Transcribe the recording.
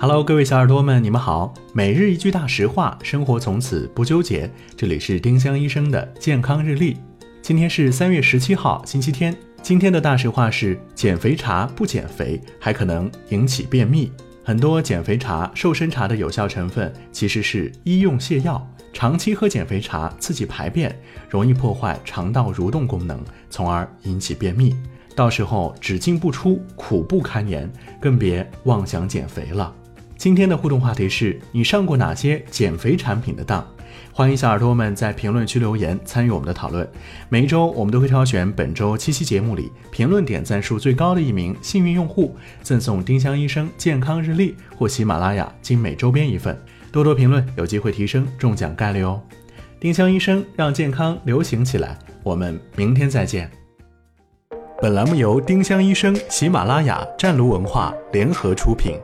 Hello，各位小耳朵们，你们好。每日一句大实话，生活从此不纠结。这里是丁香医生的健康日历。今天是三月十七号，星期天。今天的大实话是：减肥茶不减肥，还可能引起便秘。很多减肥茶、瘦身茶的有效成分其实是医用泻药。长期喝减肥茶，刺激排便，容易破坏肠道蠕动功能，从而引起便秘。到时候只进不出，苦不堪言，更别妄想减肥了。今天的互动话题是你上过哪些减肥产品的当？欢迎小耳朵们在评论区留言参与我们的讨论。每一周我们都会挑选本周七期节目里评论点赞数最高的一名幸运用户，赠送丁香医生健康日历或喜马拉雅精美周边一份。多多评论，有机会提升中奖概率哦。丁香医生让健康流行起来，我们明天再见。本栏目由丁香医生、喜马拉雅、湛庐文化联合出品。